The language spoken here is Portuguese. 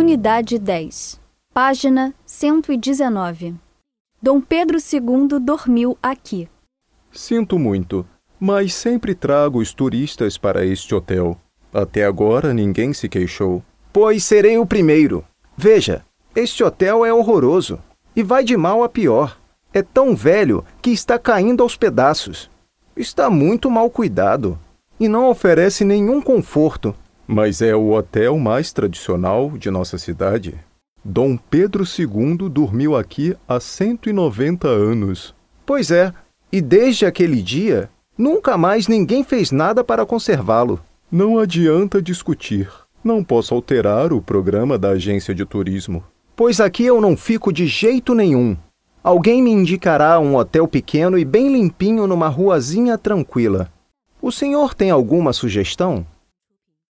Unidade 10, página 119. Dom Pedro II dormiu aqui. Sinto muito, mas sempre trago os turistas para este hotel. Até agora ninguém se queixou. Pois serei o primeiro. Veja, este hotel é horroroso e vai de mal a pior. É tão velho que está caindo aos pedaços. Está muito mal cuidado e não oferece nenhum conforto. Mas é o hotel mais tradicional de nossa cidade. Dom Pedro II dormiu aqui há 190 anos. Pois é, e desde aquele dia, nunca mais ninguém fez nada para conservá-lo. Não adianta discutir. Não posso alterar o programa da agência de turismo. Pois aqui eu não fico de jeito nenhum. Alguém me indicará um hotel pequeno e bem limpinho numa ruazinha tranquila. O senhor tem alguma sugestão?